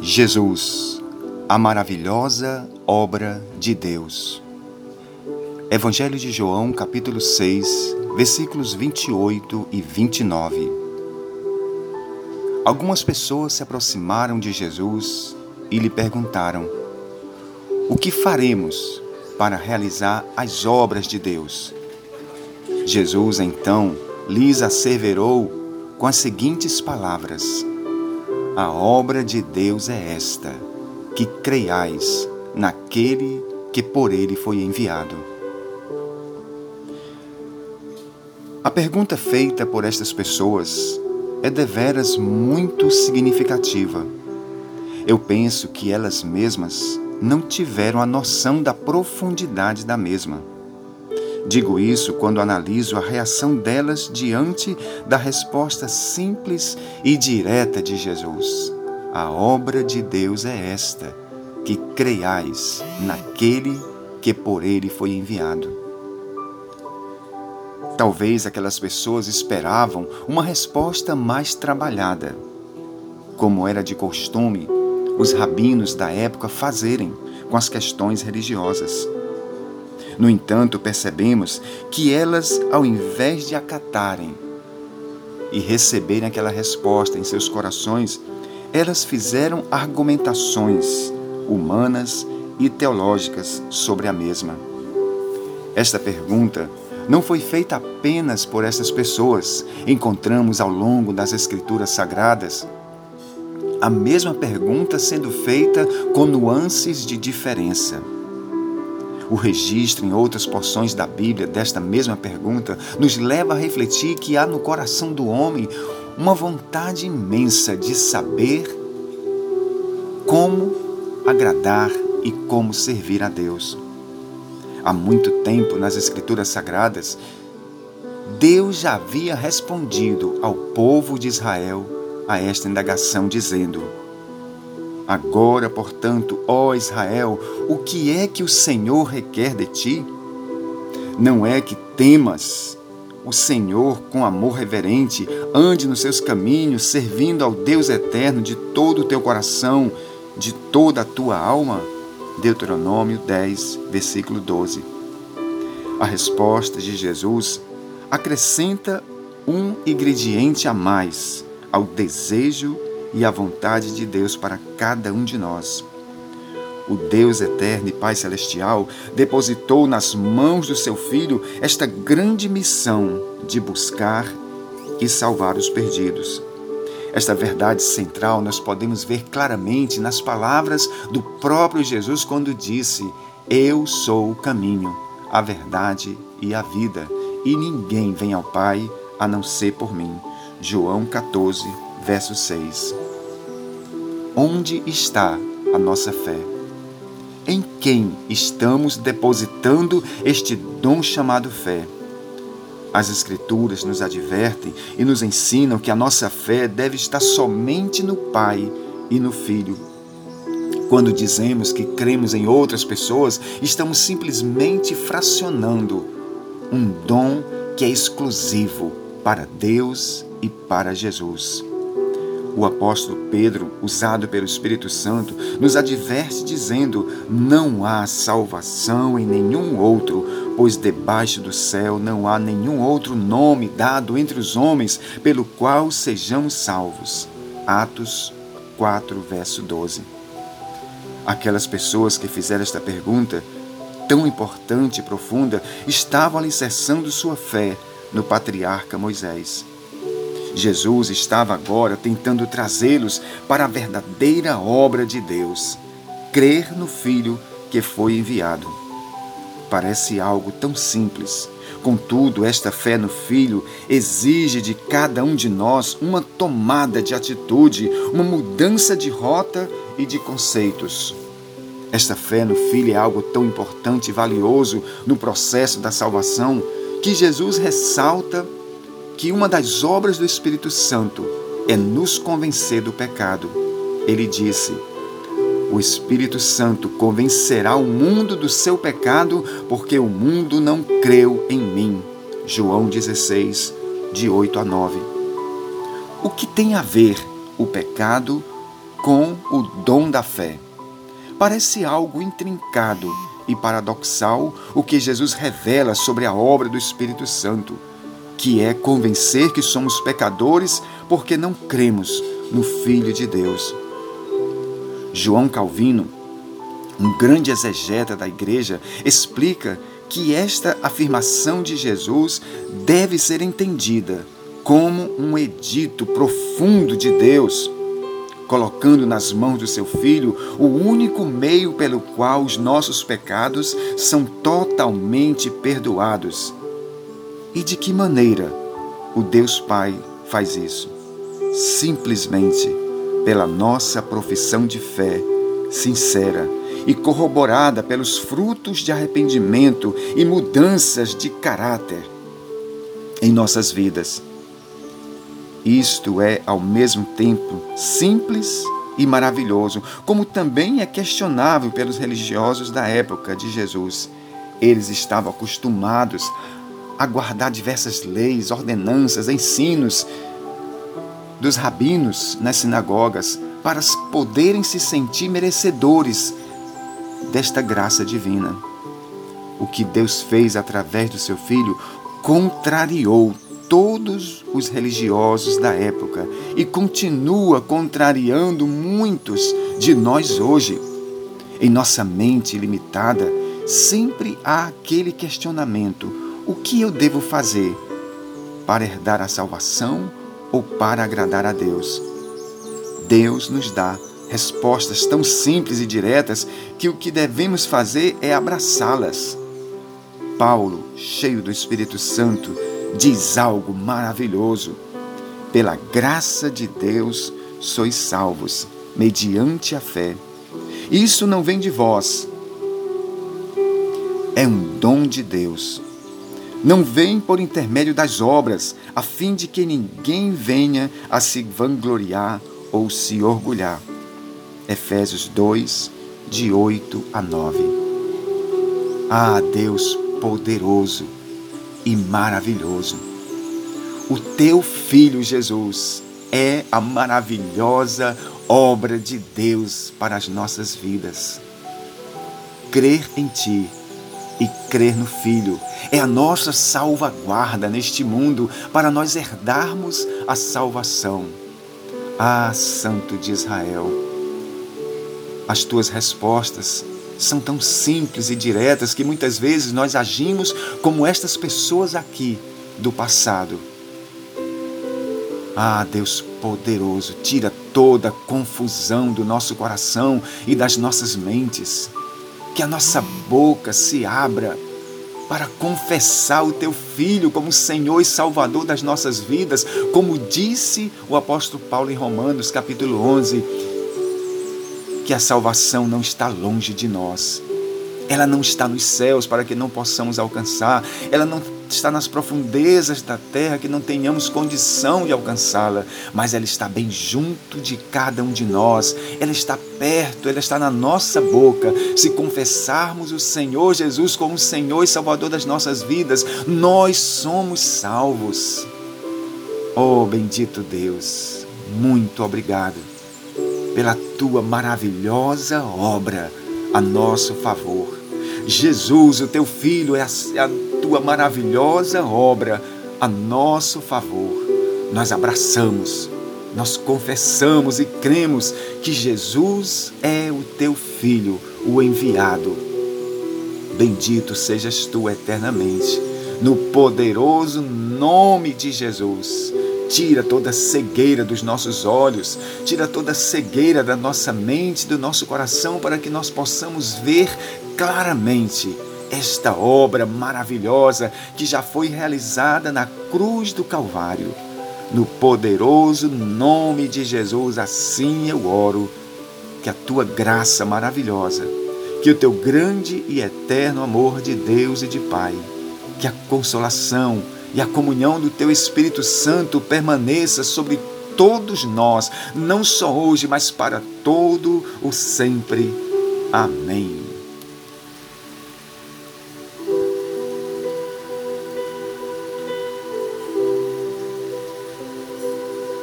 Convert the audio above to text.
Jesus, a maravilhosa obra de Deus. Evangelho de João, capítulo 6, versículos 28 e 29. Algumas pessoas se aproximaram de Jesus e lhe perguntaram: O que faremos para realizar as obras de Deus? Jesus então lhes asseverou com as seguintes palavras: a obra de Deus é esta, que creiais naquele que por ele foi enviado. A pergunta feita por estas pessoas é deveras muito significativa. Eu penso que elas mesmas não tiveram a noção da profundidade da mesma. Digo isso quando analiso a reação delas diante da resposta simples e direta de Jesus. A obra de Deus é esta, que creiais naquele que por ele foi enviado. Talvez aquelas pessoas esperavam uma resposta mais trabalhada, como era de costume os rabinos da época fazerem com as questões religiosas. No entanto, percebemos que elas, ao invés de acatarem e receberem aquela resposta em seus corações, elas fizeram argumentações humanas e teológicas sobre a mesma. Esta pergunta não foi feita apenas por essas pessoas. Encontramos ao longo das Escrituras Sagradas a mesma pergunta sendo feita com nuances de diferença. O registro em outras porções da Bíblia desta mesma pergunta nos leva a refletir que há no coração do homem uma vontade imensa de saber como agradar e como servir a Deus. Há muito tempo nas Escrituras Sagradas, Deus já havia respondido ao povo de Israel a esta indagação, dizendo: Agora, portanto, ó Israel, o que é que o Senhor requer de ti? Não é que temas o Senhor com amor reverente, ande nos seus caminhos, servindo ao Deus eterno de todo o teu coração, de toda a tua alma? Deuteronômio 10, versículo 12. A resposta de Jesus acrescenta um ingrediente a mais ao desejo e a vontade de Deus para cada um de nós. O Deus eterno e Pai celestial depositou nas mãos do seu Filho esta grande missão de buscar e salvar os perdidos. Esta verdade central nós podemos ver claramente nas palavras do próprio Jesus quando disse: Eu sou o caminho, a verdade e a vida, e ninguém vem ao Pai a não ser por mim. João 14, verso 6. Onde está a nossa fé? Em quem estamos depositando este dom chamado fé? As Escrituras nos advertem e nos ensinam que a nossa fé deve estar somente no Pai e no Filho. Quando dizemos que cremos em outras pessoas, estamos simplesmente fracionando um dom que é exclusivo para Deus e para Jesus. O apóstolo Pedro, usado pelo Espírito Santo, nos adverte dizendo: Não há salvação em nenhum outro, pois debaixo do céu não há nenhum outro nome dado entre os homens pelo qual sejamos salvos. Atos 4, verso 12. Aquelas pessoas que fizeram esta pergunta, tão importante e profunda, estavam alicerçando sua fé no patriarca Moisés. Jesus estava agora tentando trazê-los para a verdadeira obra de Deus, crer no Filho que foi enviado. Parece algo tão simples. Contudo, esta fé no Filho exige de cada um de nós uma tomada de atitude, uma mudança de rota e de conceitos. Esta fé no Filho é algo tão importante e valioso no processo da salvação que Jesus ressalta que uma das obras do Espírito Santo é nos convencer do pecado. Ele disse: O Espírito Santo convencerá o mundo do seu pecado, porque o mundo não creu em mim. João 16, de 8 a 9. O que tem a ver o pecado com o dom da fé. Parece algo intrincado e paradoxal o que Jesus revela sobre a obra do Espírito Santo, que é convencer que somos pecadores porque não cremos no Filho de Deus. João Calvino, um grande exegeta da igreja, explica que esta afirmação de Jesus deve ser entendida como um edito profundo de Deus, colocando nas mãos do seu Filho o único meio pelo qual os nossos pecados são totalmente perdoados. E de que maneira o Deus Pai faz isso? Simplesmente pela nossa profissão de fé sincera e corroborada pelos frutos de arrependimento e mudanças de caráter em nossas vidas. Isto é, ao mesmo tempo, simples e maravilhoso, como também é questionável pelos religiosos da época de Jesus. Eles estavam acostumados a guardar diversas leis, ordenanças, ensinos dos rabinos nas sinagogas para poderem se sentir merecedores desta graça divina. O que Deus fez através do seu filho contrariou todos os religiosos da época e continua contrariando muitos de nós hoje. Em nossa mente limitada, sempre há aquele questionamento: o que eu devo fazer para herdar a salvação ou para agradar a Deus? Deus nos dá respostas tão simples e diretas que o que devemos fazer é abraçá-las. Paulo, cheio do Espírito Santo, diz algo maravilhoso. Pela graça de Deus sois salvos, mediante a fé. Isso não vem de vós, é um dom de Deus. Não vem por intermédio das obras, a fim de que ninguém venha a se vangloriar ou se orgulhar. Efésios 2, de 8 a 9. Ah, Deus poderoso e maravilhoso. O teu filho Jesus é a maravilhosa obra de Deus para as nossas vidas. Crer em ti e crer no Filho é a nossa salvaguarda neste mundo para nós herdarmos a salvação. Ah, Santo de Israel, as tuas respostas são tão simples e diretas que muitas vezes nós agimos como estas pessoas aqui do passado. Ah, Deus poderoso, tira toda confusão do nosso coração e das nossas mentes. Que a nossa boca se abra para confessar o teu filho como Senhor e Salvador das nossas vidas, como disse o apóstolo Paulo em Romanos, capítulo 11 que a salvação não está longe de nós. Ela não está nos céus para que não possamos alcançar. Ela não está nas profundezas da terra que não tenhamos condição de alcançá-la, mas ela está bem junto de cada um de nós. Ela está perto, ela está na nossa boca. Se confessarmos o Senhor Jesus como Senhor e Salvador das nossas vidas, nós somos salvos. Oh, bendito Deus, muito obrigado pela tua maravilhosa obra a nosso favor. Jesus, o teu Filho, é a, é a tua maravilhosa obra a nosso favor. Nós abraçamos, nós confessamos e cremos que Jesus é o teu Filho, o enviado. Bendito sejas tu eternamente, no poderoso nome de Jesus. Tira toda cegueira dos nossos olhos, tira toda cegueira da nossa mente, do nosso coração, para que nós possamos ver claramente esta obra maravilhosa que já foi realizada na cruz do Calvário. No poderoso nome de Jesus, assim eu oro, que a tua graça maravilhosa, que o teu grande e eterno amor de Deus e de Pai, que a consolação, e a comunhão do Teu Espírito Santo permaneça sobre todos nós, não só hoje, mas para todo o sempre. Amém.